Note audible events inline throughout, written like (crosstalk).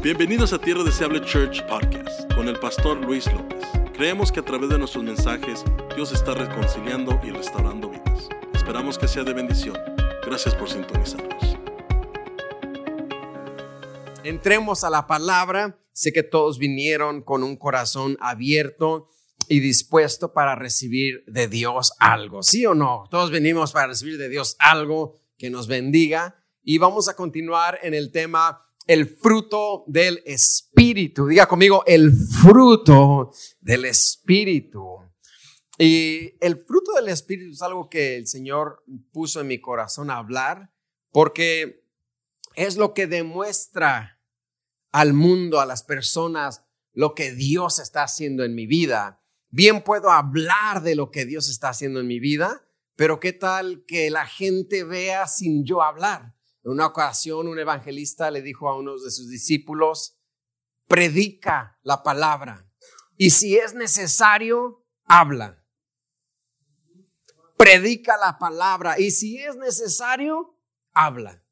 Bienvenidos a Tierra Deseable Church Podcast con el pastor Luis López. Creemos que a través de nuestros mensajes Dios está reconciliando y restaurando vidas. Esperamos que sea de bendición. Gracias por sintonizarnos. Entremos a la palabra. Sé que todos vinieron con un corazón abierto y dispuesto para recibir de Dios algo, ¿sí o no? Todos venimos para recibir de Dios algo que nos bendiga y vamos a continuar en el tema el fruto del Espíritu. Diga conmigo, el fruto del Espíritu. Y el fruto del Espíritu es algo que el Señor puso en mi corazón a hablar porque es lo que demuestra al mundo, a las personas, lo que Dios está haciendo en mi vida. Bien puedo hablar de lo que Dios está haciendo en mi vida, pero ¿qué tal que la gente vea sin yo hablar? En una ocasión un evangelista le dijo a uno de sus discípulos, predica la palabra y si es necesario, habla. Predica la palabra y si es necesario, habla.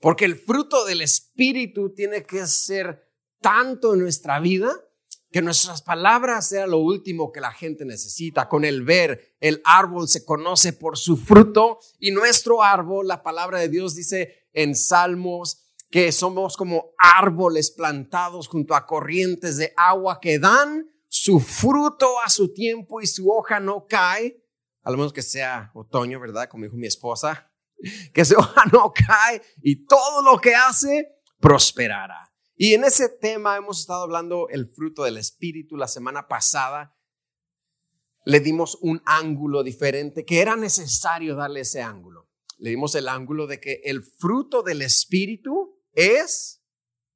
Porque el fruto del Espíritu tiene que ser tanto en nuestra vida que nuestras palabras sean lo último que la gente necesita. Con el ver, el árbol se conoce por su fruto y nuestro árbol, la palabra de Dios dice en Salmos, que somos como árboles plantados junto a corrientes de agua que dan su fruto a su tiempo y su hoja no cae, al menos que sea otoño, ¿verdad? Como dijo mi esposa, (laughs) que su hoja no cae y todo lo que hace prosperará. Y en ese tema hemos estado hablando el fruto del Espíritu. La semana pasada le dimos un ángulo diferente, que era necesario darle ese ángulo. Le dimos el ángulo de que el fruto del Espíritu es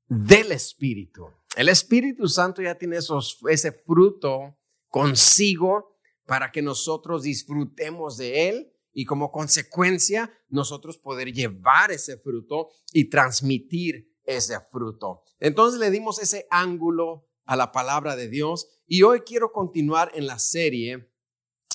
del Espíritu. El Espíritu Santo ya tiene esos, ese fruto consigo para que nosotros disfrutemos de él y como consecuencia nosotros poder llevar ese fruto y transmitir ese fruto. Entonces le dimos ese ángulo a la palabra de Dios y hoy quiero continuar en la serie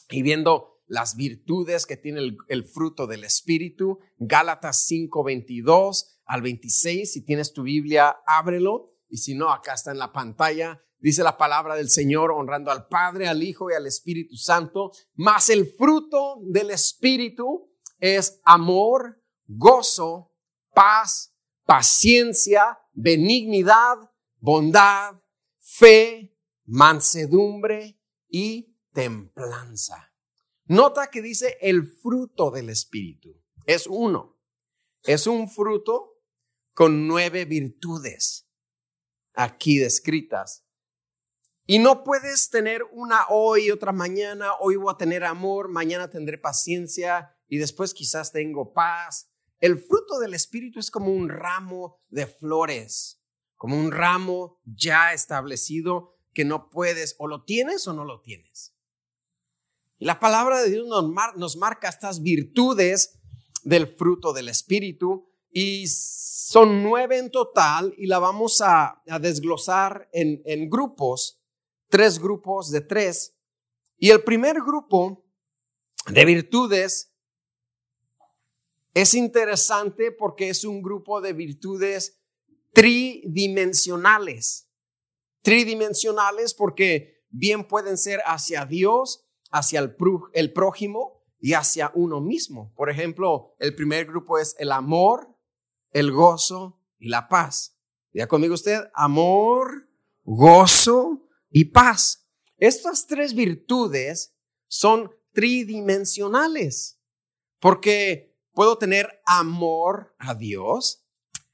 y viendo las virtudes que tiene el, fruto del Espíritu. Gálatas 5, 22 al 26. Si tienes tu Biblia, ábrelo. Y si no, acá está en la pantalla. Dice la palabra del Señor, honrando al Padre, al Hijo y al Espíritu Santo. Mas el fruto del Espíritu es amor, gozo, paz, paciencia, benignidad, bondad, fe, mansedumbre y templanza. Nota que dice el fruto del Espíritu. Es uno. Es un fruto con nueve virtudes aquí descritas. Y no puedes tener una hoy, otra mañana, hoy voy a tener amor, mañana tendré paciencia y después quizás tengo paz el fruto del Espíritu es como un ramo de flores, como un ramo ya establecido que no puedes, o lo tienes o no lo tienes. Y la palabra de Dios nos, marca estas virtudes del fruto del Espíritu y son nueve en total y la vamos a, desglosar en, en grupos, tres grupos de tres. Y el primer grupo de virtudes es interesante porque es un grupo de virtudes tridimensionales. Tridimensionales porque bien pueden ser hacia Dios, hacia el, el prójimo y hacia uno mismo. Por ejemplo, el primer grupo es el amor, el gozo y la paz. Ya conmigo usted, amor, gozo y paz. Estas tres virtudes son tridimensionales porque Puedo tener amor a Dios,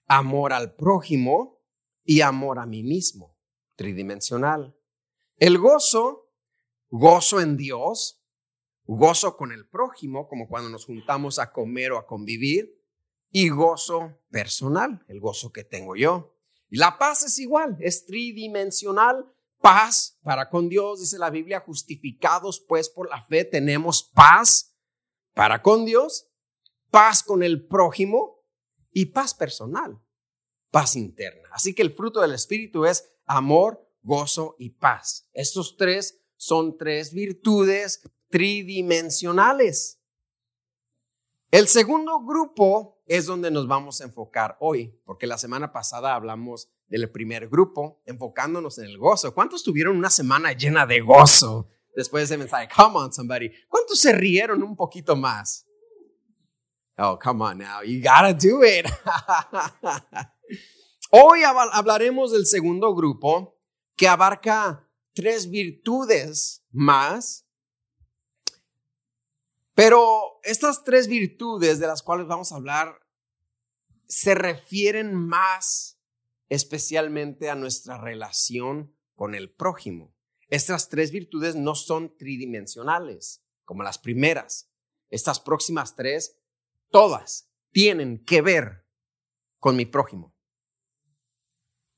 amor al prójimo y amor a mí mismo, tridimensional. El gozo, gozo en Dios, gozo con el prójimo, como cuando nos juntamos a comer o a convivir, y gozo personal, el gozo que tengo yo. Y la paz es igual, es tridimensional, paz para con Dios, dice la Biblia, justificados pues por la fe, tenemos paz para con Dios paz con el prójimo y paz personal, paz interna. Así que el fruto del Espíritu es amor, gozo y paz. Estos tres son tres virtudes tridimensionales. El segundo grupo es donde nos vamos a enfocar hoy, porque la semana pasada hablamos del primer grupo, enfocándonos en el gozo. ¿Cuántos tuvieron una semana llena de gozo después de ese? Come on, somebody. ¿Cuántos se rieron un poquito más? Oh, come on now, you gotta do it. (laughs) Hoy hablaremos del segundo grupo que abarca tres virtudes más. Pero estas tres virtudes de las cuales vamos a hablar se refieren más especialmente a nuestra relación con el prójimo. Estas tres virtudes no son tridimensionales como las primeras. Estas próximas tres, todas tienen que ver con mi prójimo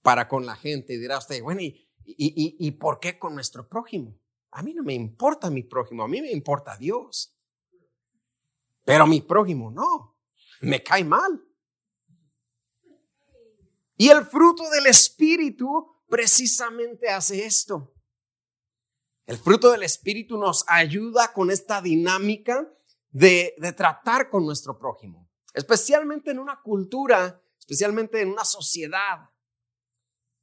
para con la gente. Dirá usted, bueno, ¿y, y, y, por qué con nuestro prójimo? A mí no me importa mi prójimo, a mí me importa Dios. Pero mi prójimo no, me cae mal. Y el fruto del Espíritu precisamente hace esto. El fruto del Espíritu nos ayuda con esta dinámica de, de, tratar con nuestro prójimo, especialmente en una cultura, especialmente en una sociedad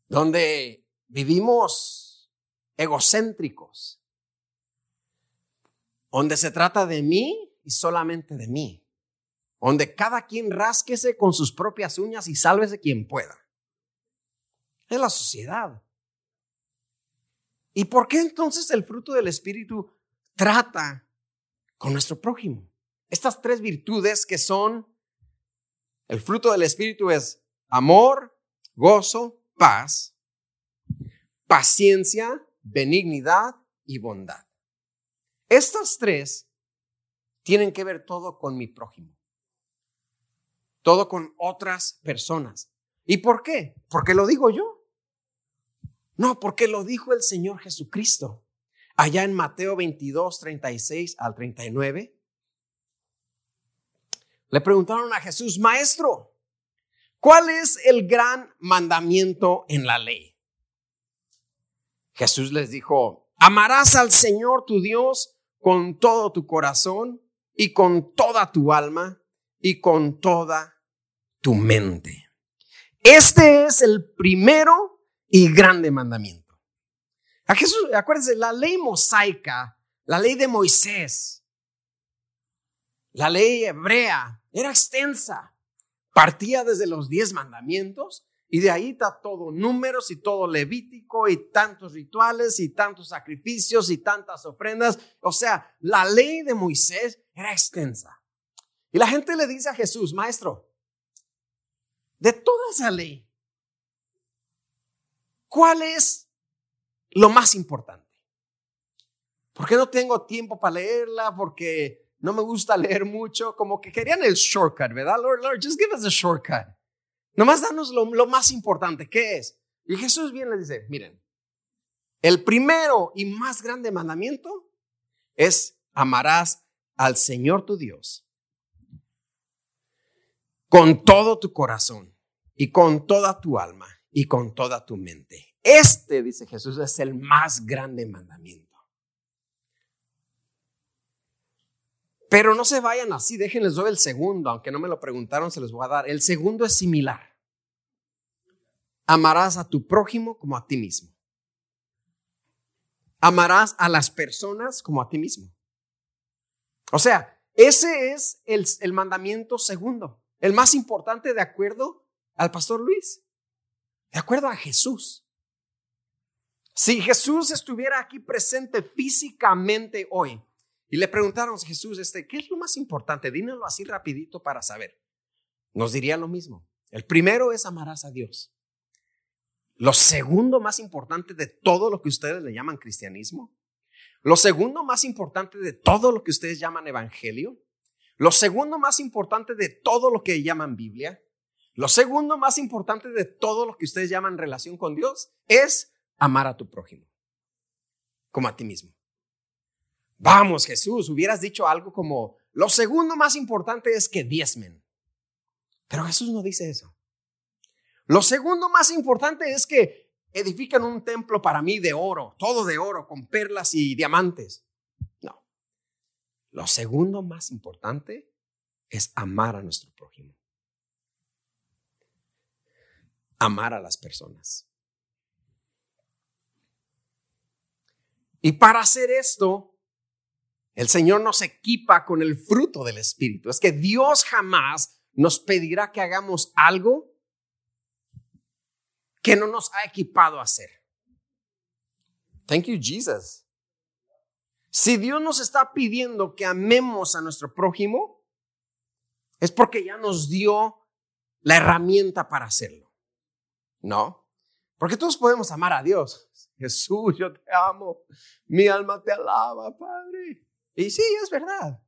donde vivimos egocéntricos, donde se trata de mí y solamente de mí, donde cada quien rásquese con sus propias uñas y sálvese quien pueda. Es la sociedad. ¿Y por qué entonces el fruto del Espíritu trata con nuestro prójimo? Estas tres virtudes que son, el fruto del Espíritu es amor, gozo paz, paciencia, benignidad y bondad. Estas tres tienen que ver todo con mi prójimo, todo con otras personas. ¿Y por qué? ¿Porque lo digo yo? No, porque lo dijo el Señor Jesucristo. Allá en Mateo 22, 36 al 39, le preguntaron a Jesús, Maestro, ¿Cuál es el gran mandamiento en la ley? Jesús les dijo, amarás al Señor tu Dios con todo tu corazón y con toda tu alma y con toda tu mente. Este es el primero y grande mandamiento. A Jesús, acuérdense, la ley mosaica, la ley de Moisés, la ley hebrea, era extensa partía desde los diez mandamientos y de ahí está todo números y todo levítico y tantos rituales y tantos sacrificios y tantas ofrendas. O sea, la ley de Moisés era extensa. Y la gente le dice a Jesús, maestro, de toda esa ley, ¿cuál es lo más importante? Porque no tengo tiempo para leerla, porque no me gusta leer mucho, como que querían el shortcut, ¿verdad? Lord, Lord, just give us a shortcut. Nomás danos lo, más importante, ¿qué es? Y Jesús viene y le dice, miren, el primero y más grande mandamiento es amarás al Señor tu Dios con todo tu corazón y con toda tu alma y con toda tu mente. Este, dice Jesús, es el más grande mandamiento. Pero no se vayan así, déjenles doy el segundo, aunque no me lo preguntaron, se los voy a dar. El segundo es similar. Amarás a tu prójimo como a ti mismo. Amarás a las personas como a ti mismo. O sea, ese es el, el mandamiento segundo, el más importante de acuerdo al pastor Luis, de acuerdo a Jesús. Si Jesús estuviera aquí presente físicamente hoy, y le preguntaron a Jesús, este, ¿qué es lo más importante? Dímelo así rapidito para saber. Nos diría lo mismo. El primero es amarás a Dios. Lo segundo más importante de todo lo que ustedes le llaman cristianismo. Lo segundo más importante de todo lo que ustedes llaman evangelio. Lo segundo más importante de todo lo que llaman Biblia. Lo segundo más importante de todo lo que ustedes llaman relación con Dios es amar a tu prójimo, como a ti mismo. Vamos, Jesús, hubieras dicho algo como, lo segundo más importante es que diezmen. Pero Jesús no dice eso. Lo segundo más importante es que edifican un templo para mí de oro, todo de oro, con perlas y diamantes. No. Lo segundo más importante es amar a nuestro prójimo. amar a las personas. Y para hacer esto, el Señor nos equipa con el fruto del Espíritu. Es que Dios jamás nos pedirá que hagamos algo que no nos ha equipado a hacer. Thank you, Jesus. Si Dios nos está pidiendo que amemos a nuestro prójimo, es porque ya nos dio la herramienta para hacerlo. ¿No? Porque todos podemos amar a Dios. Jesús, yo te amo. Mi alma te alaba, Padre. Y sí, es verdad.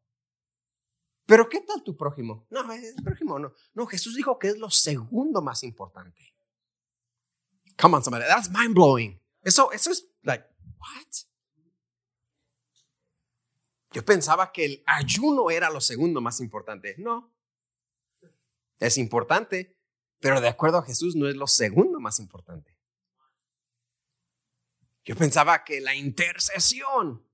Pero ¿qué tal tu prójimo? No, el prójimo no. No, Jesús dijo que es lo segundo más importante. Come on, somebody. That's mind blowing. Eso, eso es like, what? Yo pensaba que el ayuno era lo segundo más importante. No. Es importante, pero de acuerdo a Jesús no es lo segundo más importante. Yo pensaba que la intercesión,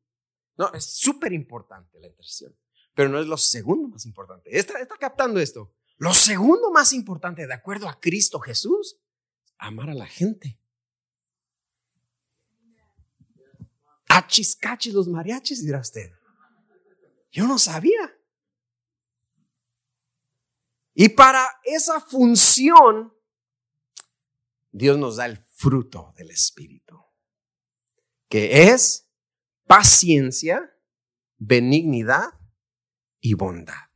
no, es súper importante la intercesión, pero no es lo segundo más importante. Está, está captando esto. Lo segundo más importante, de acuerdo a Cristo Jesús, amar a la gente. Achiscachis los mariachis, dirá usted. Yo no sabía. Y para esa función, Dios nos da el fruto del Espíritu, que es paciencia, benignidad y bondad,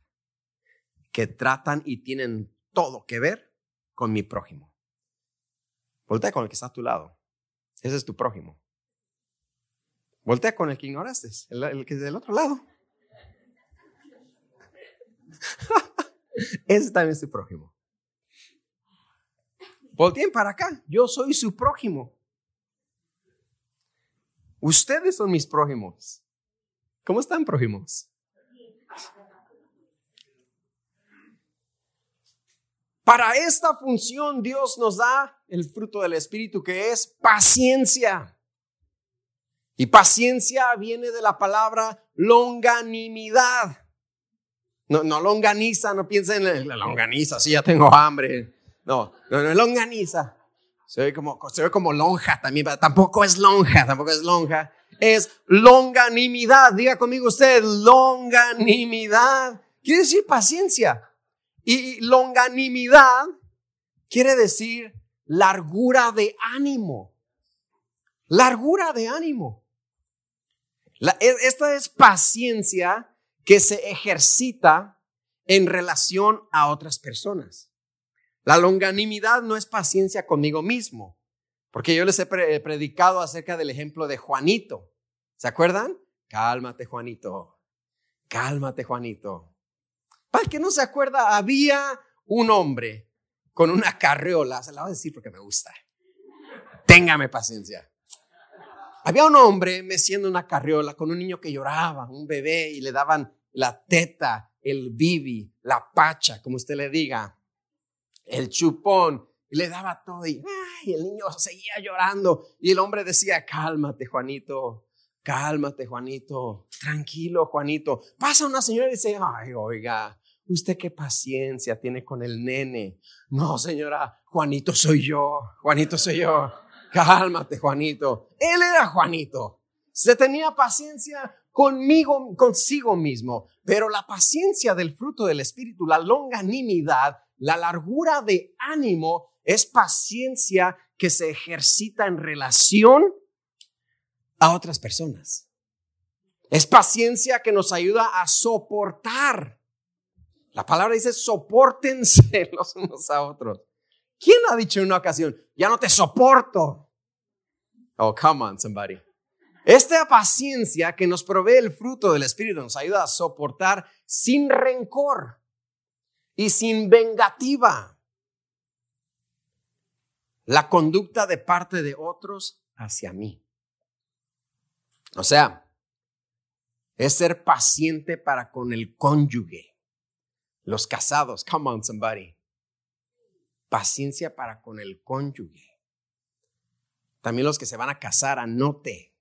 que tratan y tienen todo que ver con mi prójimo. Voltea con el que está a tu lado. Ese es tu prójimo. Voltea con el que ignoraste, el, que es del otro lado. (laughs) Ese también es tu prójimo. Volteen para acá. Yo soy su prójimo. Ustedes son mis prójimos. ¿Cómo están prójimos? Para esta función Dios nos da el fruto del Espíritu que es paciencia. Y paciencia viene de la palabra longanimidad. No, no longaniza, no piensen en la longaniza, sí, ya tengo hambre. No, no, no longaniza. Se ve como, se ve como lonja también, pero tampoco es lonja, tampoco es lonja. Es longanimidad. Diga conmigo usted, longanimidad. Quiere decir paciencia. Y longanimidad quiere decir largura de ánimo. Largura de ánimo. E, esta es paciencia que se ejercita en relación a otras personas. La longanimidad no es paciencia conmigo mismo, porque yo les he predicado acerca del ejemplo de Juanito. ¿Se acuerdan? Cálmate, Juanito. Cálmate, Juanito. Que no se acuerda, había un hombre con una carriola, se la voy a decir porque me gusta. Téngame paciencia. Había un hombre meciendo una carriola con un niño que lloraba, un bebé, y le daban la teta, el bibi, la pacha, como usted le diga, el chupón, y le daba todo y, el niño seguía llorando y el hombre decía, cálmate Juanito, cálmate Juanito, tranquilo Juanito. Pasa una señora y dice, ay, oiga, usted qué paciencia tiene con el nene. No, señora, Juanito soy yo, Juanito soy yo. Cálmate, Juanito. Él era Juanito. Se tenía paciencia conmigo, consigo mismo. Pero la paciencia del fruto del Espíritu, la longanimidad, la largura de ánimo, es paciencia que se ejercita en relación a otras personas. Es paciencia que nos ayuda a soportar. La palabra dice, soportense (laughs) los unos a otros. ¿Quién ha dicho en una ocasión, ya no te soporto? Oh, come on, somebody. Esta paciencia que nos provee el fruto del Espíritu nos ayuda a soportar sin rencor y sin vengativa la conducta de parte de otros hacia mí. O sea, es ser paciente para con el cónyuge, los casados, come on somebody paciencia para con el cónyuge. También los que se van a casar, anote.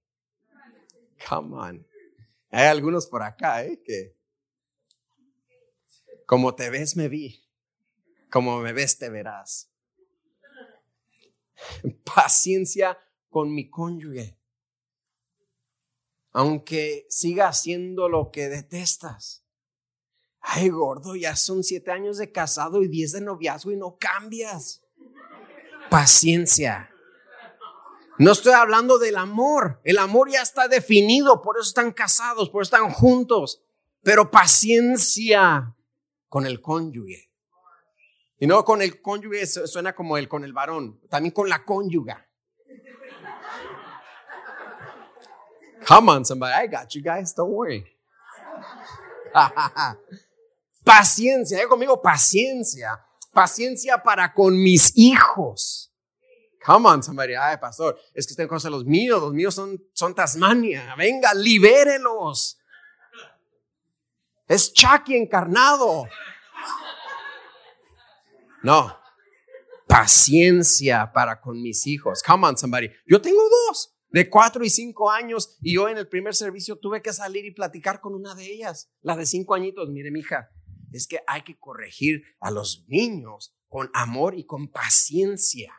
Come on. Hay algunos por acá, ¿eh? Que como te ves, me vi. Como me ves, te verás. Paciencia con mi cónyuge. Aunque siga haciendo lo que detestas. Ay, gordo, ya son siete años de casado y diez de noviazgo y no cambias. Paciencia. No estoy hablando del amor. El amor ya está definido, por eso están casados, por eso están juntos. Pero paciencia con el cónyuge. Y no con el cónyuge suena como el con el varón, también con la cónyuga. Come on, somebody, I got you guys, don't worry. (laughs) paciencia, ¿eh? conmigo, paciencia. Paciencia para con mis hijos. Come on, somebody. Ay, pastor, es que conoce a los míos, los míos son, son Tasmania. Venga, libérelos. Es Chucky encarnado. No. Paciencia para con mis hijos. Come on, somebody. Yo tengo dos de cuatro y cinco años y yo en el primer servicio tuve que salir y platicar con una de ellas, la de cinco añitos. Mire, mija, es que hay que corregir a los niños con amor y con paciencia.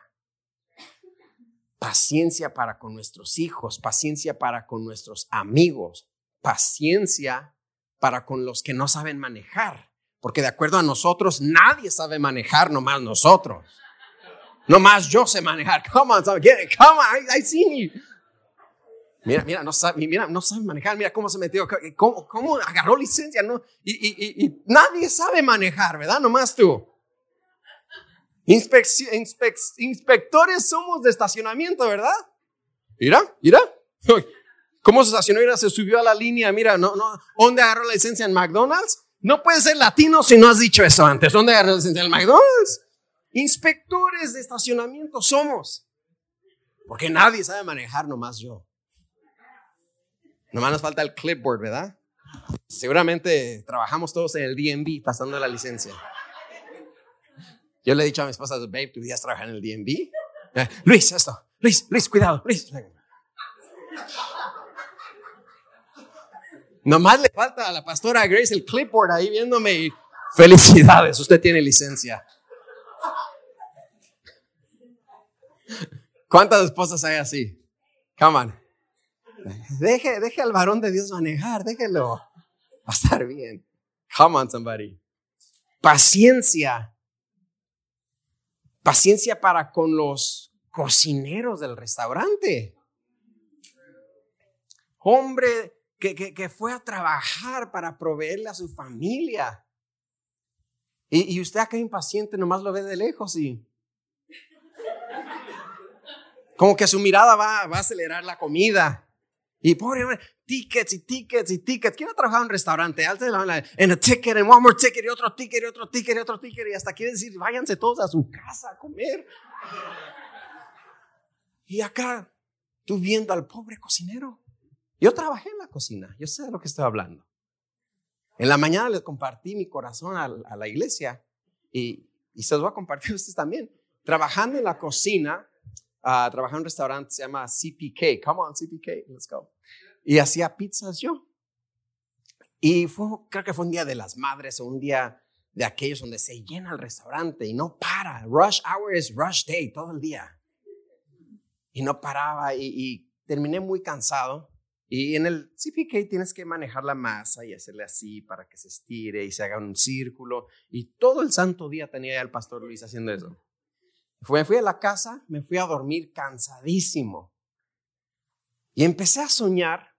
Paciencia para con nuestros hijos, paciencia para con nuestros amigos, paciencia para con los que no saben manejar. Porque de acuerdo a nosotros, nadie sabe manejar, nomás nosotros. Nomás yo sé manejar. (laughs) Come on. Come on, I, see Mira, mira, no sabe, mira, no sabe manejar. Mira cómo se metió, cómo, agarró licencia, ¿no? Y, nadie sabe manejar, ¿verdad? Nomás tú. inspectores somos de estacionamiento, ¿verdad? Mira, mira. ¿Cómo se estacionó? Mira, se subió a la línea. Mira, no, no. ¿Dónde agarró la licencia en McDonald's? No puedes ser latino si no has dicho eso antes. ¿Dónde agarras el McDonald's? Inspectores de estacionamiento somos. Porque nadie sabe manejar, nomás yo. Nomás nos falta el clipboard, ¿verdad? Seguramente trabajamos todos en el DMV pasando la licencia. Yo le he dicho a mi esposa, babe, ¿tú días trabajar en el DMV? Eh, Luis, esto. Luis, Luis, cuidado, Luis. Nomás le falta a la pastora Grace el clipboard ahí viéndome y felicidades, usted tiene licencia. ¿Cuántas esposas hay así? Come on. Deje, deje al varón de Dios manejar, déjelo. Va a estar bien. Come on, somebody. Paciencia. Paciencia para con los cocineros del restaurante. Hombre que, fue a trabajar para proveerle a su familia. Y, usted acá impaciente nomás lo ve de lejos y como que su mirada va, va a acelerar la comida. Y pobre hombre, tickets y tickets y tickets. ¿Quién ha trabajado en un restaurante? En un ticket, en one more ticket, y otro ticket, y otro ticket, y otro ticket. Y hasta quiere decir, váyanse todos a su casa a comer. Y acá, tú viendo al pobre cocinero. Yo trabajé en la cocina, yo sé de lo que estoy hablando. En la mañana les compartí mi corazón a, la iglesia y, se los voy a compartir a ustedes también. Trabajando en la cocina, uh, trabajando en un restaurante se llama CPK. Come on, CPK, let's go. Y hacía pizzas yo. Y fue, creo que fue un día de las madres o un día de aquellos donde se llena el restaurante y no para. Rush hour es rush day todo el día. Y no paraba y, y terminé muy cansado. Y en el CPK tienes que manejar la masa y hacerle así para que se estire y se haga un círculo. Y todo el santo día tenía el pastor Luis haciendo eso. Me fui a la casa, me fui a dormir cansadísimo. Y empecé a soñar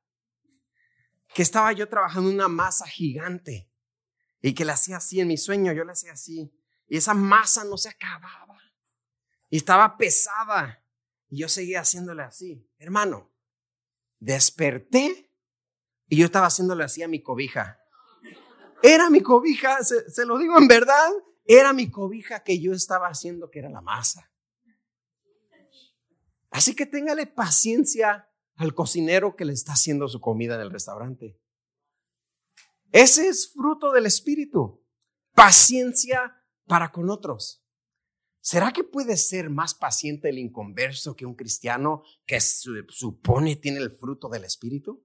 que estaba yo trabajando una masa gigante y que la hacía así en mi sueño, yo la hacía así. Y esa masa no se acababa. Y estaba pesada. Y yo seguía haciéndole así. Hermano, desperté y yo estaba haciéndole así a mi cobija. Era mi cobija, se, lo digo en verdad, era mi cobija que yo estaba haciendo, que era la masa. Así que téngale paciencia al cocinero que le está haciendo su comida en el restaurante. Ese es fruto del Espíritu. Paciencia para con otros. ¿Será que puede ser más paciente el inconverso que un cristiano que supone tiene el fruto del Espíritu?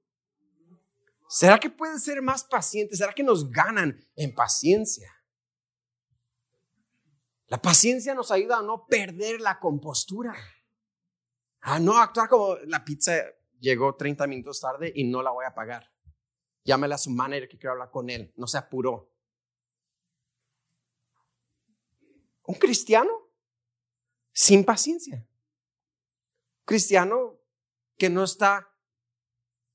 ¿Será que puede ser más paciente? ¿Será que nos ganan en paciencia? La paciencia nos ayuda a no perder la compostura. A no actuar como la pizza llegó 30 minutos tarde y no la voy a pagar. Llámele a su manager que quiero hablar con él. No se apuró. Un cristiano sin paciencia. cristiano que no está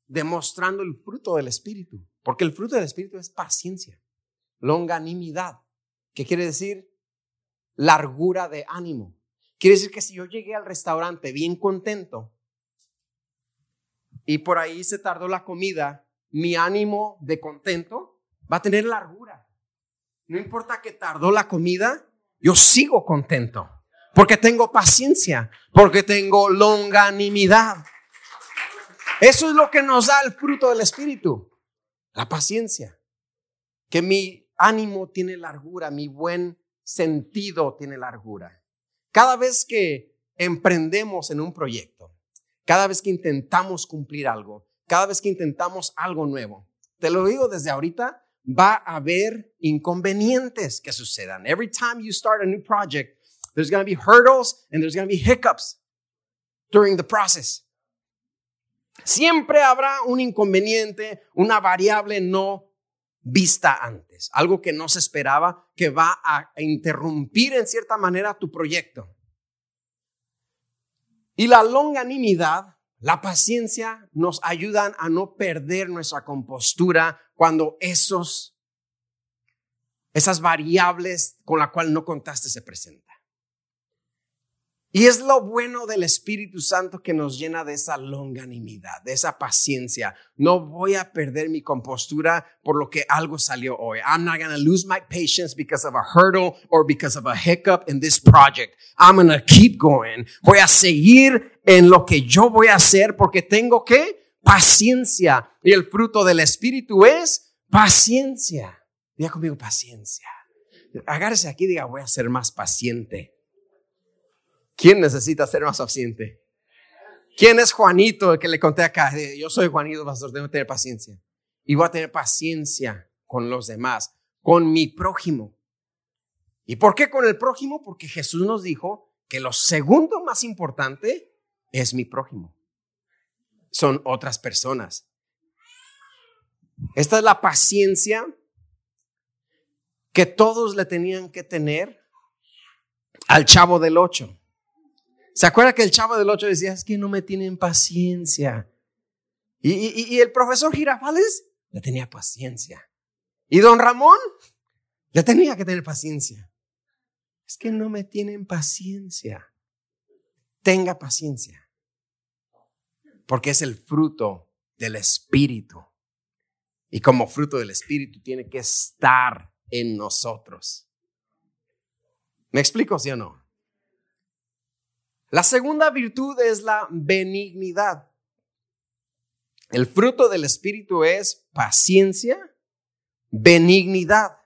demostrando el fruto del Espíritu. Porque el fruto del Espíritu es paciencia, longanimidad. ¿Qué quiere decir? Largura de ánimo. Quiere decir que si yo llegué al restaurante bien contento y por ahí se tardó la comida, mi ánimo de contento va a tener largura. No importa que tardó la comida, yo sigo contento porque tengo paciencia, porque tengo longanimidad. Eso es lo que nos da el fruto del Espíritu, la paciencia. Que mi ánimo tiene largura, mi buen sentido tiene largura. Cada vez que emprendemos en un proyecto, cada vez que intentamos cumplir algo, cada vez que intentamos algo nuevo, te lo digo desde ahorita, va a haber inconvenientes que sucedan. Every time you start a new project, there's going to be hurdles and there's going to be hiccups during the process. Siempre habrá un inconveniente, una variable no vista antes, algo que no se esperaba que va a interrumpir en cierta manera tu proyecto. Y la longanimidad, la paciencia nos ayudan a no perder nuestra compostura cuando esos esas variables con la cual no contaste se presentan. Y es lo bueno del Espíritu Santo que nos llena de esa longanimidad, de esa paciencia. No voy a perder mi compostura por lo que algo salió hoy. I'm not going to lose my patience because of a hurdle or because of a hiccup in this project. I'm going to keep going. Voy a seguir en lo que yo voy a hacer porque tengo que paciencia. Y el fruto del Espíritu es paciencia. Diga conmigo paciencia. Agárrese aquí y diga, voy a ser más paciente. ¿Quién necesita ser más paciente? ¿Quién es Juanito el que le conté acá? Yo soy Juanito, pastor, tengo que tener paciencia. Y voy a tener paciencia con los demás, con mi prójimo. ¿Y por qué con el prójimo? Porque Jesús nos dijo que lo segundo más importante es mi prójimo. Son otras personas. Esta es la paciencia que todos le tenían que tener al chavo del ocho. ¿Se acuerda que el chavo del 8 decía, es que no me tienen paciencia? Y, el profesor Girafales le tenía paciencia. Y don Ramón le tenía que tener paciencia. Es que no me tienen paciencia. Tenga paciencia. Porque es el fruto del Espíritu. Y como fruto del Espíritu tiene que estar en nosotros. ¿Me explico, sí o no? La segunda virtud es la benignidad. El fruto del Espíritu es paciencia, benignidad.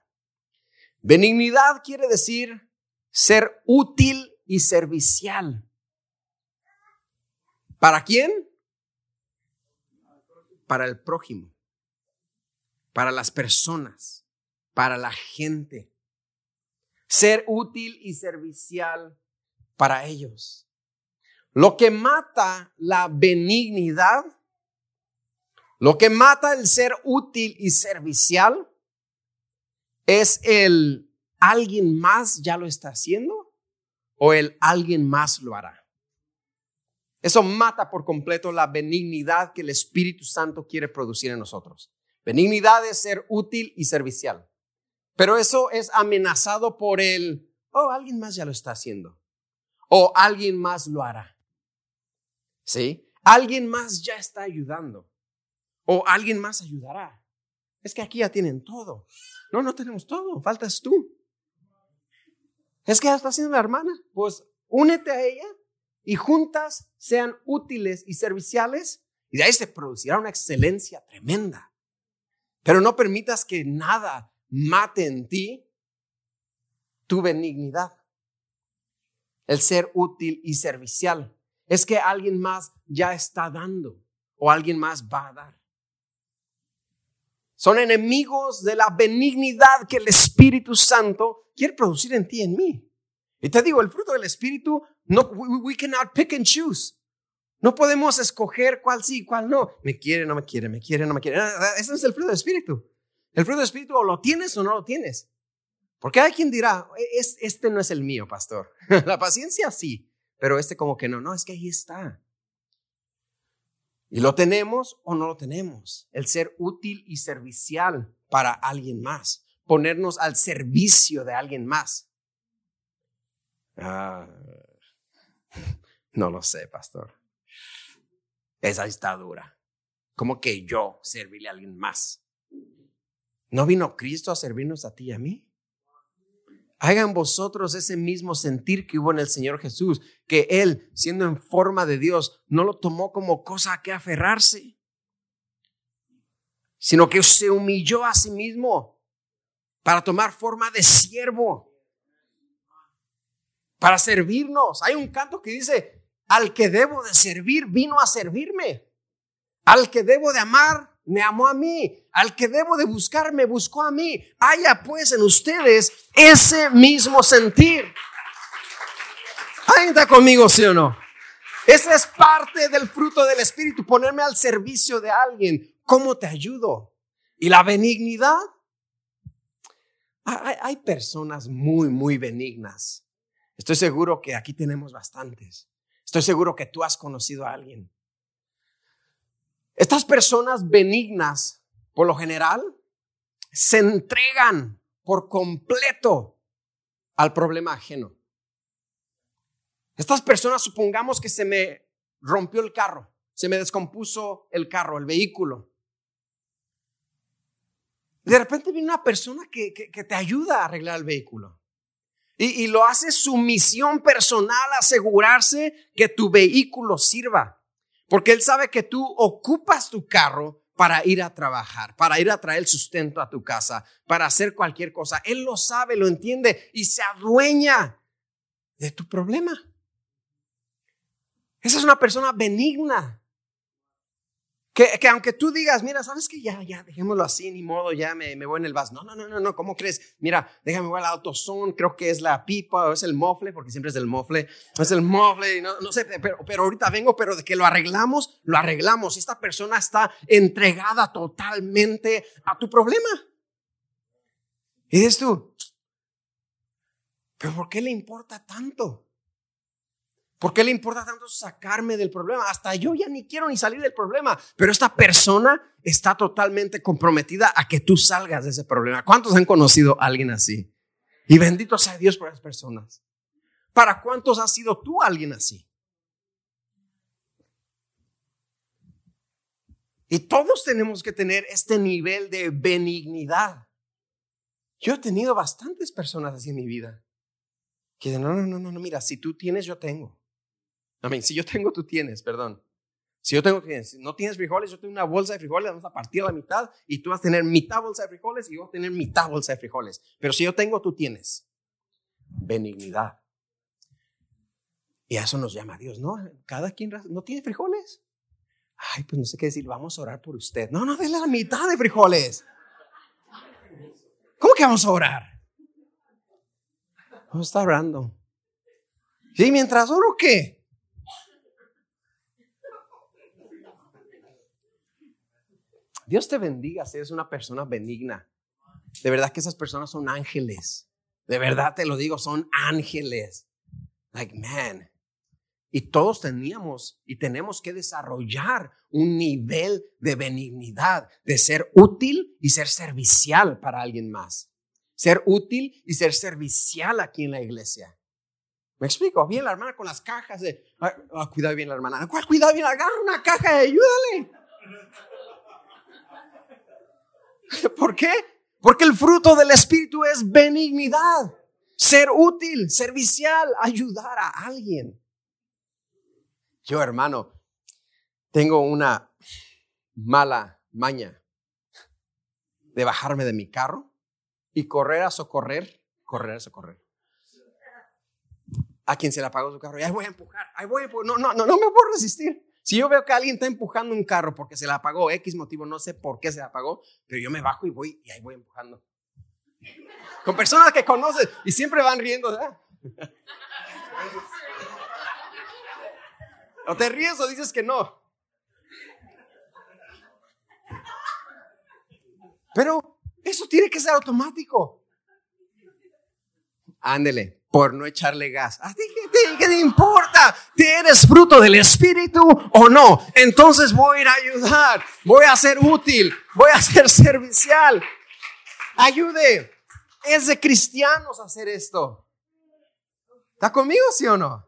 Benignidad quiere decir ser útil y servicial. ¿Para quién? Para el prójimo, para las personas, para la gente. Ser útil y servicial para ellos. Lo que mata la benignidad, lo que mata el ser útil y servicial, es el alguien más ya lo está haciendo o el alguien más lo hará. Eso mata por completo la benignidad que el Espíritu Santo quiere producir en nosotros. Benignidad es ser útil y servicial. Pero eso es amenazado por el, oh, alguien más ya lo está haciendo. O alguien más lo hará. ¿Sí? Alguien más ya está ayudando. O alguien más ayudará. Es que aquí ya tienen todo. No, no tenemos todo. Faltas tú. Es que ya está haciendo la hermana. Pues únete a ella y juntas sean útiles y serviciales. Y de ahí se producirá una excelencia tremenda. Pero no permitas que nada mate en ti tu benignidad. El ser útil y servicial es que alguien más ya está dando o alguien más va a dar. Son enemigos de la benignidad que el Espíritu Santo quiere producir en ti y en mí. Y te digo, el fruto del Espíritu, no, we, cannot pick and choose. No podemos escoger cuál sí, cuál no. Me quiere, no me quiere, me quiere, no me quiere. Ah, ah, ese es el fruto del Espíritu. El fruto del Espíritu o lo tienes o no lo tienes. Porque hay quien dirá, e, este no es el mío, pastor. (laughs) La paciencia sí, pero este como que no, no, es que ahí está. Y lo tenemos o no lo tenemos. El ser útil y servicial para alguien más. Ponernos al servicio de alguien más. Ah, (laughs) no lo sé, pastor. Esa está dura. ¿Cómo que yo servirle a alguien más? ¿No vino Cristo a servirnos a ti y a mí? Hagan vosotros ese mismo sentir que hubo en el Señor Jesús, que Él, siendo en forma de Dios, no lo tomó como cosa a que aferrarse, sino que se humilló a sí mismo para tomar forma de siervo, para servirnos. Hay un canto que dice, al que debo de servir vino a servirme. Al que debo de amar me amó a mí. Al que debo de buscar me buscó a mí. Haya pues en ustedes ese mismo sentir. Ahí está conmigo, sí o no? Esa es parte del fruto del Espíritu, ponerme al servicio de alguien. ¿Cómo te ayudo? Y la benignidad. Hay, hay personas muy, muy benignas. Estoy seguro que aquí tenemos bastantes. Estoy seguro que tú has conocido a alguien. Estas personas benignas, por lo general, se entregan por completo al problema ajeno. Estas personas, supongamos que se me rompió el carro, se me descompuso el carro, el vehículo. De repente viene una persona que, te ayuda a arreglar el vehículo. Y, lo hace su misión personal asegurarse que tu vehículo sirva. Porque él sabe que tú ocupas tu carro para ir a trabajar, para ir a traer sustento a tu casa, para hacer cualquier cosa. Él lo sabe, lo entiende y se adueña de tu problema. Esa es una persona benigna. Que, aunque tú digas, mira, sabes que ya, ya, dejémoslo así, ni modo, ya me, me voy en el bus. No, no, no, no, no, ¿cómo crees? Mira, déjame voy al autosón, creo que es la pipa, o es el mofle, porque siempre es el mofle, es el mofle, no, no sé, pero, pero ahorita vengo, pero de que lo arreglamos, lo arreglamos. Esta persona está entregada totalmente a tu problema. Y dices tú, ¿pero por qué le importa tanto? ¿Por qué le importa tanto sacarme del problema? Hasta yo ya ni quiero ni salir del problema. Pero esta persona está totalmente comprometida a que tú salgas de ese problema. ¿Cuántos han conocido a alguien así? Y bendito sea Dios por esas personas. ¿Para cuántos has sido tú alguien así? Y todos tenemos que tener este nivel de benignidad. Yo he tenido bastantes personas así en mi vida. Que dicen, no, no, no, no, mira, si tú tienes, yo tengo. Si yo tengo, tú tienes, perdón. Si yo tengo, si no tienes frijoles, yo tengo una bolsa de frijoles, vamos a partir a la mitad y tú vas a tener mitad bolsa de frijoles y yo voy a tener mitad bolsa de frijoles. Pero si yo tengo, tú tienes. Benignidad. Y a eso nos llama Dios, ¿no? Cada quien no tiene frijoles. Ay, pues no sé qué decir, vamos a orar por usted. No, no, denle la mitad de frijoles. ¿Cómo que vamos a orar? Vamos a orando. Sí, mientras oro, ¿qué? Dios te bendiga si eres una persona benigna. De verdad que esas personas son ángeles. De verdad te lo digo, son ángeles. Like, man. Y todos teníamos y tenemos que desarrollar un nivel de benignidad, de ser útil y ser servicial para alguien más. Ser útil y ser servicial aquí en la iglesia. ¿Me explico? Bien la hermana con las cajas de... Ah, cuidado bien la hermana. Cuidado bien, agarra una caja y ayúdale. (laughs) ¿Por qué? Porque el fruto del Espíritu es benignidad, ser útil, servicial, ayudar a alguien. Yo, hermano, tengo una mala maña de bajarme de mi carro y correr a socorrer, correr a socorrer. A quien se le apagó su carro, y ahí voy a empujar, ahí voy a empujar. No, no, no, no me puedo resistir. Si yo veo que alguien está empujando un carro porque se la apagó, X motivo, no sé por qué se la apagó, pero yo me bajo y voy y ahí voy empujando. Con personas que conocen y siempre van riendo, O te ríes o dices que no. Pero eso tiene que ser automático. Ándele, por no echarle gas. ¿A ti qué te, importa? ¿Tienes fruto del Espíritu o no? Entonces voy a ir a ayudar, voy a ser útil, voy a ser servicial. Ayude. Es de cristianos hacer esto. ¿Está conmigo, sí o no?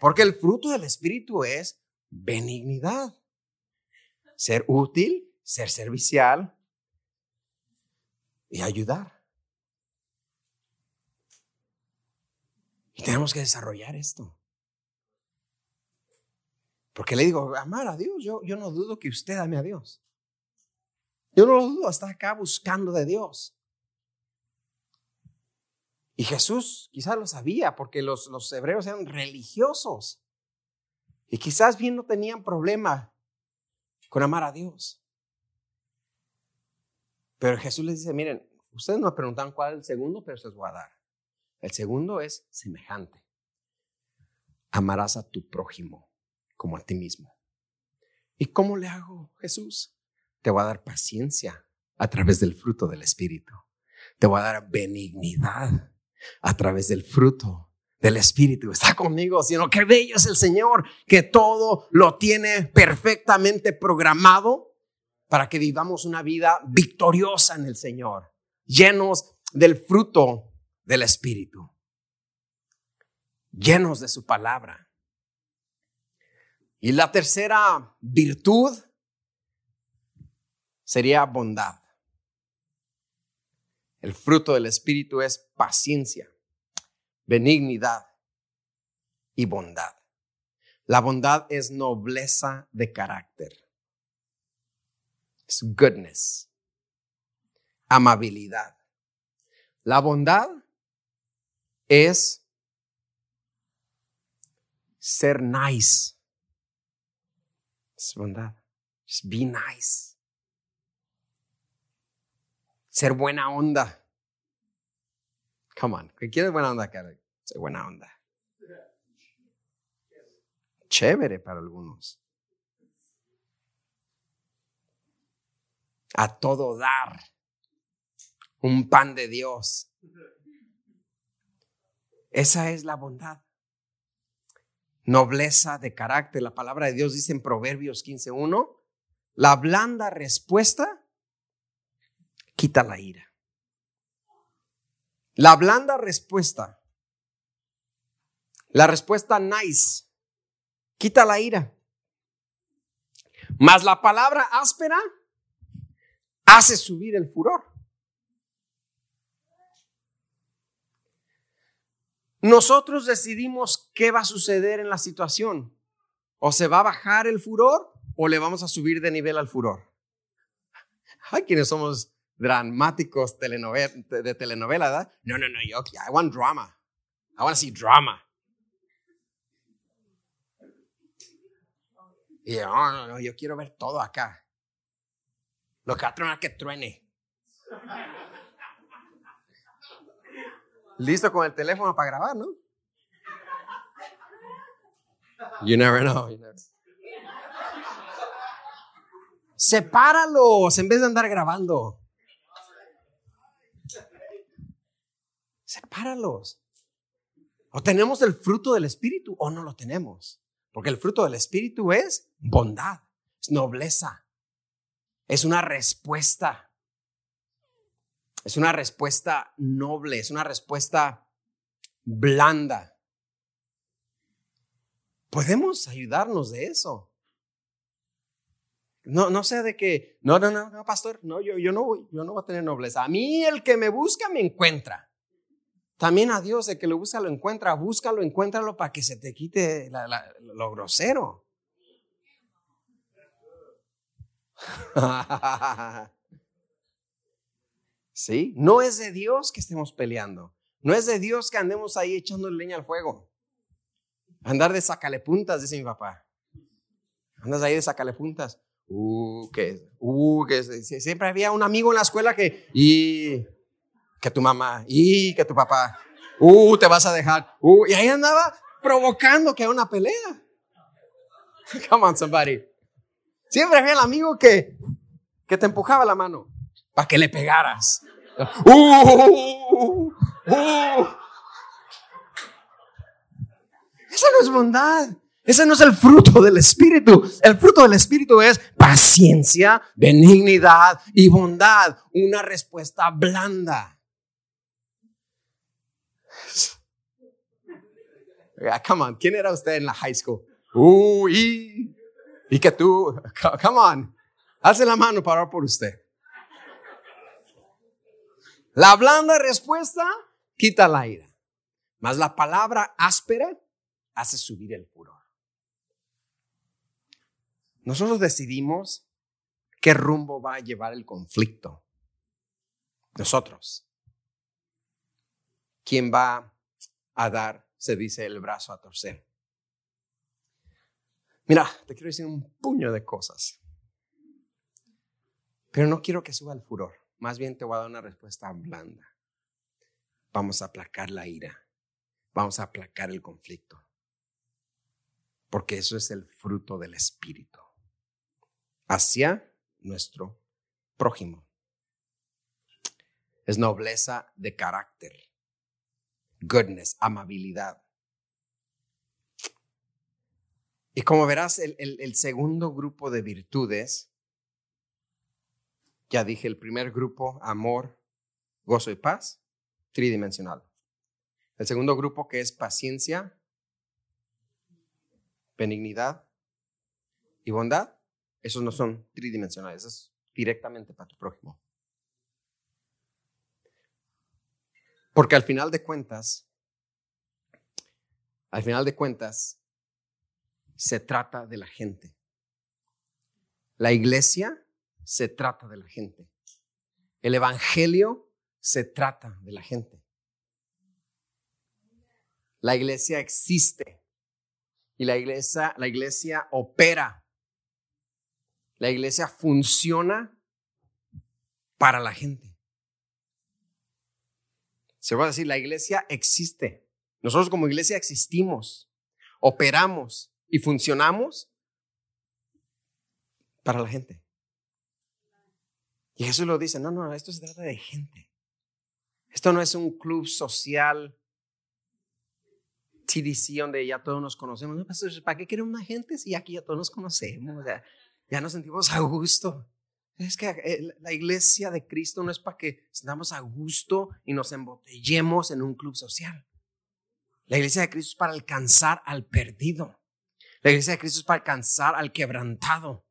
Porque el fruto del Espíritu es benignidad. Ser útil, ser servicial y ayudar. Y tenemos que desarrollar esto. Porque le digo, amar a Dios, yo, yo no dudo que usted ame a Dios. Yo no lo dudo, está acá buscando de Dios. Y Jesús quizás lo sabía porque los, los hebreos eran religiosos. Y quizás bien no tenían problema con amar a Dios. Pero Jesús les dice, miren, ustedes me preguntan cuál es el segundo, pero se los voy a dar. El segundo es semejante. Amarás a tu prójimo como a ti mismo. ¿Y cómo le hago, Jesús? Te voy a dar paciencia a través del fruto del Espíritu. Te voy a dar benignidad a través del fruto del Espíritu. Está conmigo, sino que bello es el Señor, que todo lo tiene perfectamente programado para que vivamos una vida victoriosa en el Señor, llenos del fruto del Espíritu, llenos de su palabra. Y la tercera virtud sería bondad. El fruto del Espíritu es paciencia, benignidad y bondad. La bondad es nobleza de carácter. Es goodness, amabilidad. La bondad es ser nice. Es bondad. Just be nice ser buena onda. Come on, ¿qué quieres buena onda, cara? Ser buena onda. Chévere para algunos. A todo dar. Un pan de Dios. Esa es la bondad. Nobleza de carácter. La palabra de Dios dice en Proverbios 15.1, la blanda respuesta quita la ira. La blanda respuesta, la respuesta nice, quita la ira. Mas la palabra áspera hace subir el furor. Nosotros decidimos qué va a suceder en la situación. O se va a bajar el furor o le vamos a subir de nivel al furor. Hay quienes somos dramáticos de telenovela, ¿verdad? No, no, no, yo, I want drama. I want to see drama. Y yo, no, no, no, yo quiero ver todo acá. Lo que va a tronar que truene. Listo con el teléfono para grabar, ¿no? You never know. You never... Sepáralos en vez de andar grabando. sepáralos. O tenemos el fruto del Espíritu o no lo tenemos. Porque el fruto del Espíritu es bondad, es nobleza, es una respuesta. Es una respuesta noble, es una respuesta blanda. Podemos ayudarnos de eso. No, no sea de que, no, no, no, no, pastor, no, yo, yo, no, yo no voy a tener nobleza. A mí el que me busca me encuentra. También a Dios, el que lo busca lo encuentra, búscalo, encuéntralo para que se te quite lo grosero. (laughs) sí, no es de Dios que estemos peleando. No es de Dios que andemos ahí echando leña al fuego. Andar de sacale puntas, dice mi papá. Andas ahí de sacale puntas. Uh, que, uh, que siempre había un amigo en la escuela que, y que tu mamá y que tu papá. Uh, te vas a dejar. Uh, y ahí andaba provocando que era una pelea. (laughs) Come on, somebody. Siempre había el amigo que, que te empujaba la mano para que le pegaras. Uh, uh. Esa no es bondad. Ese no es el fruto del Espíritu. El fruto del Espíritu es paciencia, benignidad y bondad. Una respuesta blanda. Come on, ¿quién era usted en la high school? Uy, y, que tú, (laughs) come on, hace la mano para orar por usted. La blanda respuesta quita la ira, mas la palabra áspera hace subir el furor. Nosotros decidimos qué rumbo va a llevar el conflicto. Nosotros. ¿Quién va a dar, se dice, el brazo a torcer? Mira, te quiero decir un puño de cosas. Pero no quiero que suba el furor. Más bien te voy a dar una respuesta blanda. Vamos a aplacar la ira. Vamos a aplacar el conflicto. Porque eso es el fruto del Espíritu hacia nuestro prójimo. Es nobleza de carácter, goodness, amabilidad. Y como verás, el, el, segundo grupo de virtudes, ya dije, el primer grupo, amor, gozo y paz, tridimensional. El segundo grupo que es paciencia, benignidad y bondad, esos no son tridimensionales, es directamente para tu prójimo. Porque al final de cuentas, al final de cuentas, se trata de la gente. La iglesia se trata de la gente. El evangelio se trata de la gente. La iglesia existe y la iglesia, la iglesia opera la iglesia funciona para la gente. Se va a decir, la iglesia existe. Nosotros como iglesia existimos, operamos y funcionamos para la gente. Y Jesús lo dice, no, no, esto se trata de gente. Esto no es un club social TDC donde ya todos nos conocemos. No, ¿para qué quieren una gente si aquí ya todos nos conocemos? Ya nos sentimos a gusto. Es que eh, la iglesia de Cristo no es para que estemos a gusto y nos embotellemos en un club social. La iglesia de Cristo es para alcanzar al perdido. La iglesia de Cristo es para alcanzar al quebrantado.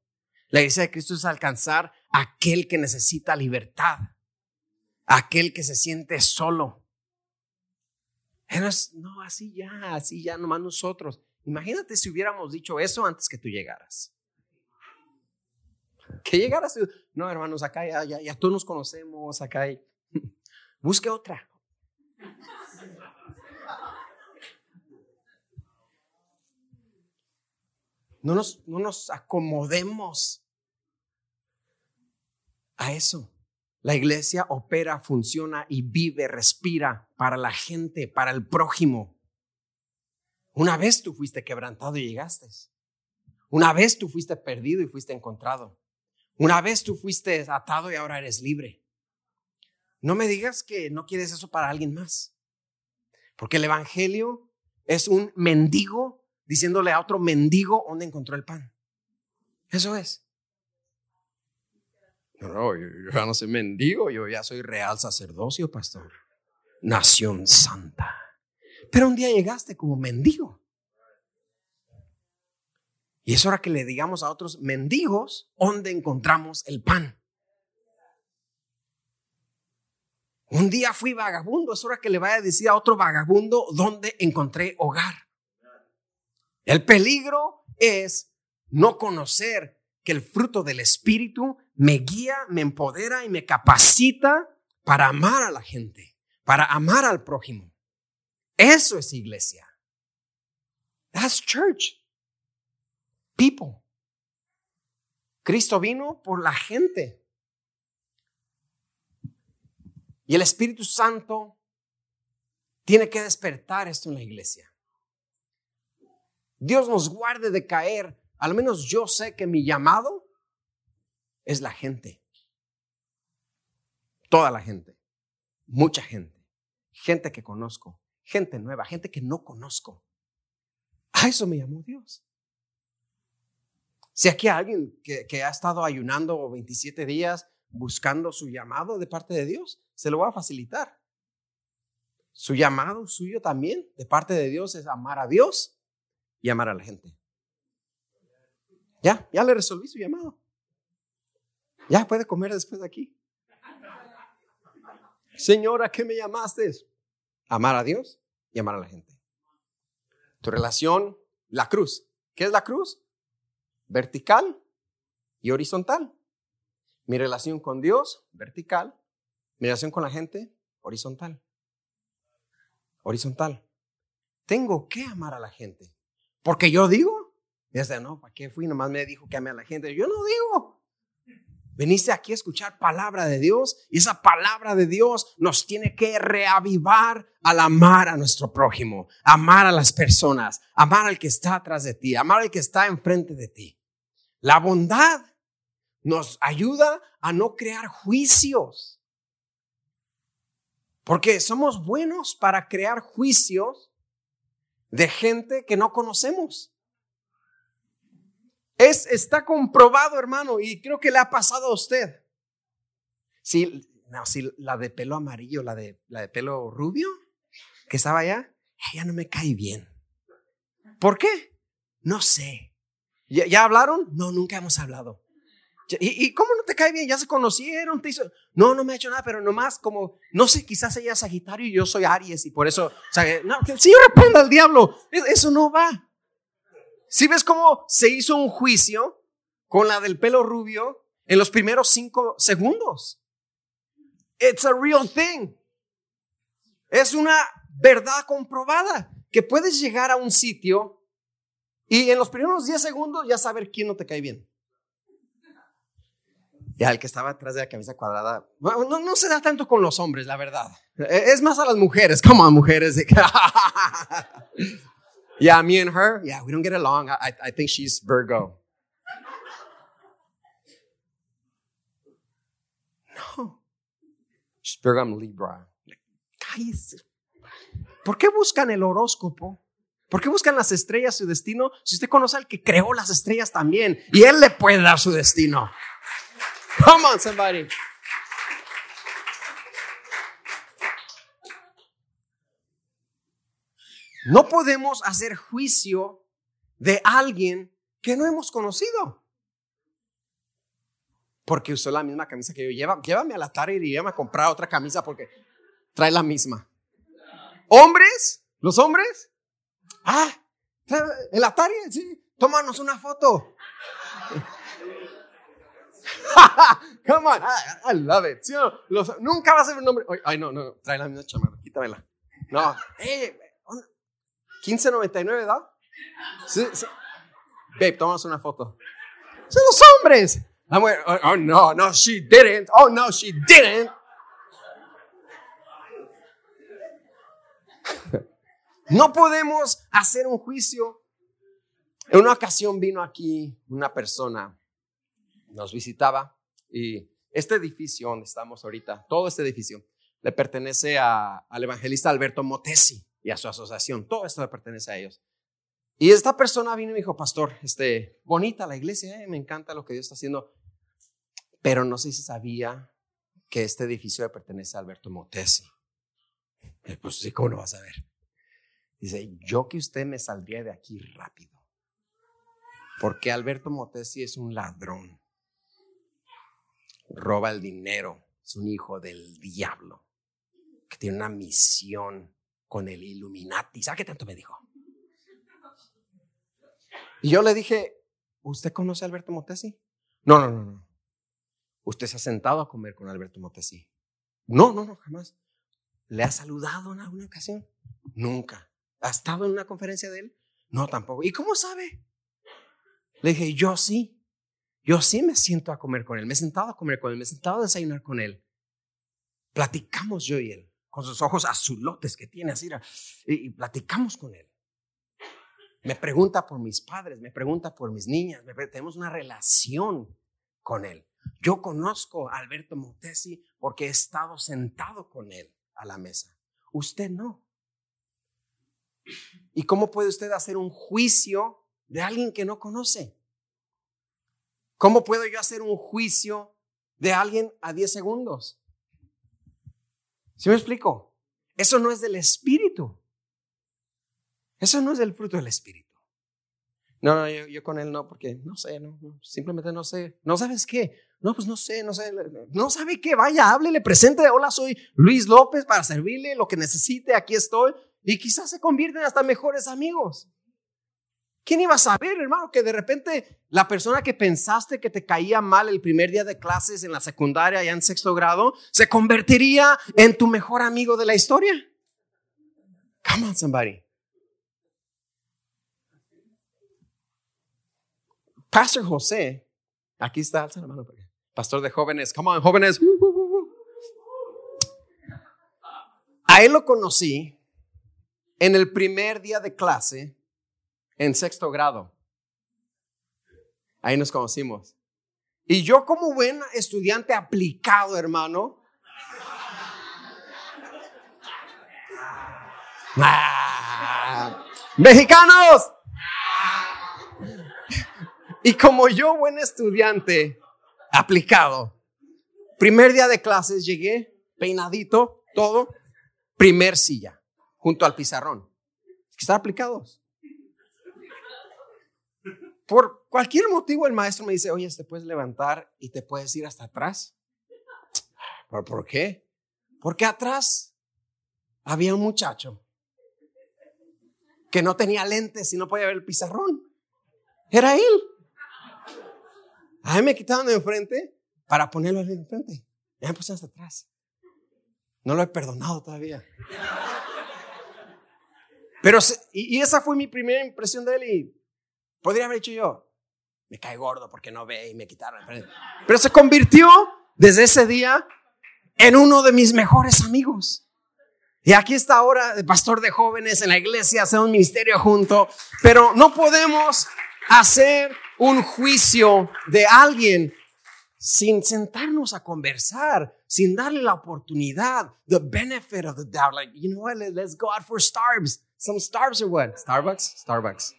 La iglesia de Cristo es alcanzar aquel que necesita libertad, aquel que se siente solo. No, así ya, así ya, nomás nosotros. Imagínate si hubiéramos dicho eso antes que tú llegaras. Que llegara a no, hermanos, acá ya, ya, ya todos nos conocemos, acá hay. (laughs) Busque otra. No nos, no nos acomodemos a eso. La iglesia opera, funciona y vive, respira para la gente, para el prójimo. Una vez tú fuiste quebrantado y llegaste. Una vez tú fuiste perdido y fuiste encontrado. Una vez tú fuiste atado y ahora eres libre. No me digas que no quieres eso para alguien más. Porque el Evangelio es un mendigo diciéndole a otro mendigo dónde encontró el pan. Eso es. No, yo, ya no soy mendigo, yo ya soy real sacerdocio, pastor. Nación santa. Pero un día llegaste como mendigo. Y es hora que le digamos a otros mendigos dónde encontramos el pan. Un día fui vagabundo, es hora que le vaya a decir a otro vagabundo dónde encontré hogar. El peligro es no conocer que el fruto del Espíritu me guía, me empodera y me capacita para amar a la gente, para amar al prójimo. Eso es iglesia. That's church people. Cristo vino por la gente. Y el Espíritu Santo tiene que despertar esto en la iglesia. Dios nos guarde de caer al menos yo sé que mi llamado es la gente. Toda la gente. Mucha gente. Gente que conozco. Gente nueva. Gente que no conozco. A eso me llamó Dios. Si aquí hay alguien que, que ha estado ayunando 27 días buscando su llamado de parte de Dios, se lo va a facilitar. Su llamado suyo también de parte de Dios es amar a Dios y amar a la gente. Ya, ya le resolví su llamado. Ya puede comer después de aquí. Señora, ¿qué me llamaste? Amar a Dios y amar a la gente. Tu relación, la cruz. ¿Qué es la cruz? Vertical y horizontal. Mi relación con Dios, vertical. Mi relación con la gente, horizontal. Horizontal. Tengo que amar a la gente. Porque yo digo, desde no, ¿para qué fui? Nomás me dijo que ame a la gente. Yo no digo. Veniste aquí a escuchar palabra de Dios y esa palabra de Dios nos tiene que reavivar al amar a nuestro prójimo, amar a las personas, amar al que está atrás de ti, amar al que está enfrente de ti. La bondad nos ayuda a no crear juicios. Porque somos buenos para crear juicios de gente que no conocemos. Es, está comprobado, hermano, y creo que le ha pasado a usted. Si, no, si la de pelo amarillo, la de, la de pelo rubio, que estaba allá, ella no me cae bien. ¿Por qué? No sé. ¿Ya, ¿Ya, hablaron? No, nunca hemos hablado. ¿Y, cómo no te cae bien? ¿Ya se conocieron? ¿Te? No, no me ha hecho nada, pero nomás como, no sé, quizás ella es Sagitario y yo soy Aries y por eso, o sea, no, que el Señor al diablo. Eso no va. Si ves cómo se hizo un juicio con la del pelo rubio en los primeros cinco segundos. It's a real thing. Es una verdad comprobada que puedes llegar a un sitio y en los primeros 10 segundos ya saber quién no te cae bien. Ya el que estaba atrás de la camisa cuadrada, no, se da tanto con los hombres, la verdad. E, es más a las mujeres, como a mujeres. De... (laughs) (laughs) yeah, me and her, yeah, we don't get along. I, I think she's Virgo. No. She's Virgo, I'm Libra. ¿Por qué buscan el horóscopo? ¿Por qué buscan las estrellas su destino si usted conoce al que creó las estrellas también y él le puede dar su destino? Come on, somebody. No podemos hacer juicio de alguien que no hemos conocido. Porque usó la misma camisa que yo. Lleva, llévame a la tarde y llévame a comprar otra camisa porque trae la misma. Hombres, los hombres. Ah, el Atari, sí. Tómanos una foto. (laughs) Come on, I, love it. nunca va a ser un nombre. Ay, no, no, trae la misma chamarra, quítamela. No, eh, 15.99, ¿verdad? Sí, sí. Babe, tomamos una foto. Son los hombres. Oh, oh, no, no, she didn't. Oh no, she didn't. No podemos hacer un juicio. En una ocasión vino aquí una persona nos visitaba y este edificio donde estamos ahorita, todo este edificio, le pertenece al evangelista Alberto Motesi y a su asociación. Todo esto le pertenece a ellos. Y esta persona vino y me dijo, pastor, este, bonita la iglesia, eh, me encanta lo que Dios está haciendo, pero no sé si sabía que este edificio le pertenece a Alberto Motesi. pues sí, ¿cómo no vas a ver? Dice, yo que usted me saldría de aquí rápido, porque Alberto Motesi es un ladrón roba el dinero, es un hijo del diablo, que tiene una misión con el Illuminati. ¿Sabe qué tanto me dijo? Y yo le dije, ¿usted conoce a Alberto Motesi? No, no, no, no. ¿Usted se ha sentado a comer con Alberto Motesi? No, no, no, jamás. ¿Le ha saludado en alguna ocasión? Nunca. ¿Ha estado en una conferencia de él? No, tampoco. ¿Y cómo sabe? Le dije, yo sí. Yo sí me siento a comer con él, me he sentado a comer con él, me he sentado a desayunar con él. Platicamos yo y él, con sus ojos azulotes que tiene así, y, platicamos con él. Me pregunta por mis padres, me pregunta por mis niñas, tenemos una relación con él. Yo conozco a Alberto Montesi porque he estado sentado con él a la mesa. Usted no. ¿Y cómo puede usted hacer un juicio de alguien que no conoce? ¿Cómo puedo yo hacer un juicio de alguien a 10 segundos? ¿Sí me explico? Eso no es del Espíritu. Eso no es el fruto del Espíritu. No, no, yo, con él no, porque no sé, no, simplemente no sé. ¿No sabes qué? No, pues no sé, no sé. No sabe qué, vaya, háblele, presente. Hola, soy Luis López para servirle lo que necesite, aquí estoy. Y quizás se convierten hasta mejores amigos. ¿Quién iba a saber, hermano, que de repente la persona que pensaste que te caía mal el primer día de clases en la secundaria, ya en sexto grado, se convertiría en tu mejor amigo de la historia? Come on, somebody. Pastor José, aquí está, hermano, pastor de jóvenes, come on, jóvenes. A él lo conocí en el primer día de clase en sexto grado. Ahí nos conocimos. Y yo como buen estudiante aplicado, hermano, ah, mexicanos. Y como yo buen estudiante aplicado, primer día de clases llegué peinadito, todo, primer silla, junto al pizarrón. Están aplicados por cualquier motivo el maestro me dice, oye, te puedes levantar y te puedes ir hasta atrás. ¿Pero por qué? Porque atrás había un muchacho que no tenía lentes y no podía ver el pizarrón. Era él. A mí me quitaron de enfrente para ponerlo de enfrente. Ya me puse hasta atrás. No lo he perdonado todavía. Pero, y esa fue mi primera impresión de él y Podría haber dicho yo, me cae gordo porque no ve y me quitaron. Pero se convirtió desde ese día en uno de mis mejores amigos. Y aquí está ahora el pastor de jóvenes en la iglesia, hace un ministerio junto, pero no podemos hacer un juicio de alguien sin sentarnos a conversar, sin darle la oportunidad, the benefit of the doubt. Like, you know what, let's go out for Starbs. Some Starbs or what? Starbucks? Starbucks.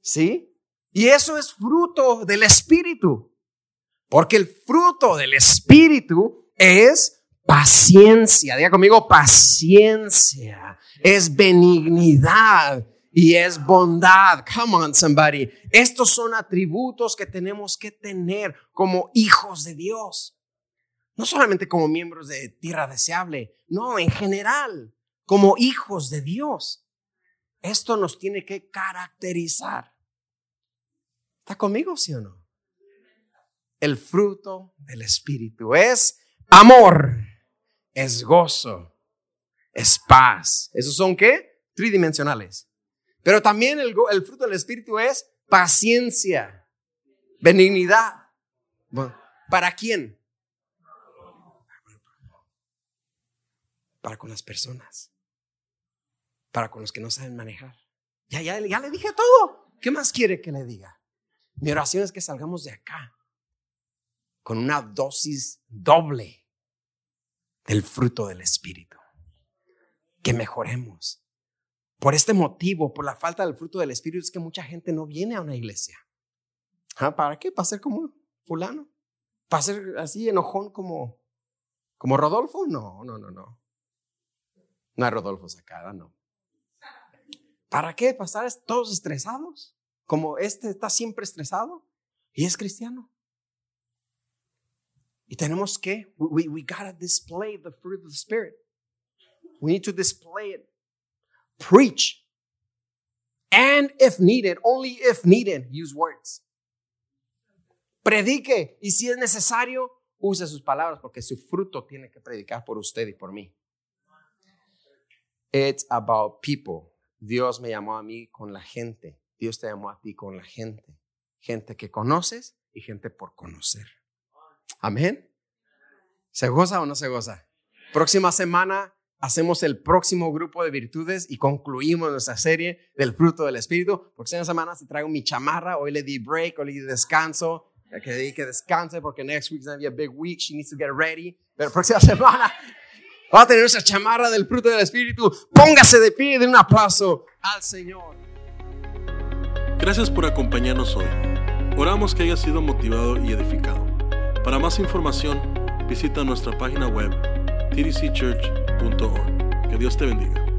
¿Sí? Y eso es fruto del Espíritu. Porque el fruto del Espíritu es paciencia. Diga conmigo, paciencia. Es benignidad y es bondad. Come on, somebody. Estos son atributos que tenemos que tener como hijos de Dios. No solamente como miembros de tierra deseable, no, en general, como hijos de Dios. Esto nos tiene que caracterizar. ¿Está conmigo, sí o no? El fruto del Espíritu es amor, es gozo, es paz. ¿Esos son qué? Tridimensionales. Pero también el, el fruto del Espíritu es paciencia, benignidad. ¿Para quién? Para con las personas. Para con los que no saben manejar. Ya, ya, ya le dije todo. ¿Qué más quiere que le diga? Mi oración es que salgamos de acá con una dosis doble del fruto del Espíritu. Que mejoremos. Por este motivo, por la falta del fruto del Espíritu, es que mucha gente no viene a una iglesia. ¿Ah, ¿Para qué? ¿Para ser como fulano? ¿Para ser así enojón como, como Rodolfo? No, no, no, no. No hay Rodolfo sacada, no. ¿Para qué? ¿Para estar todos estresados? como este está siempre estresado y es cristiano. Y tenemos que, we, we gotta display the fruit of the Spirit. We need to display it. Preach. And if needed, only if needed, use words. Predique y si es necesario, use sus palabras porque su fruto tiene que predicar por usted y por mí. It's about people. Dios me llamó a mí con la gente. Dios te llamó a ti con la gente. Gente que conoces y gente por conocer. Amén. ¿Se goza o no se goza? Próxima semana hacemos el próximo grupo de virtudes y concluimos nuestra serie del fruto del Espíritu. Próxima semana si traigo mi chamarra, hoy le di break, hoy le di descanso, que que descanse porque next week's gonna be a big week, she needs to get ready. Pero próxima (laughs) semana va a tener nuestra chamarra del fruto del Espíritu. Póngase de pie de un aplauso al Señor. Gracias por acompañarnos hoy. Oramos que haya sido motivado y edificado. Para más información, visita nuestra página web tdcchurch.org. Que Dios te bendiga.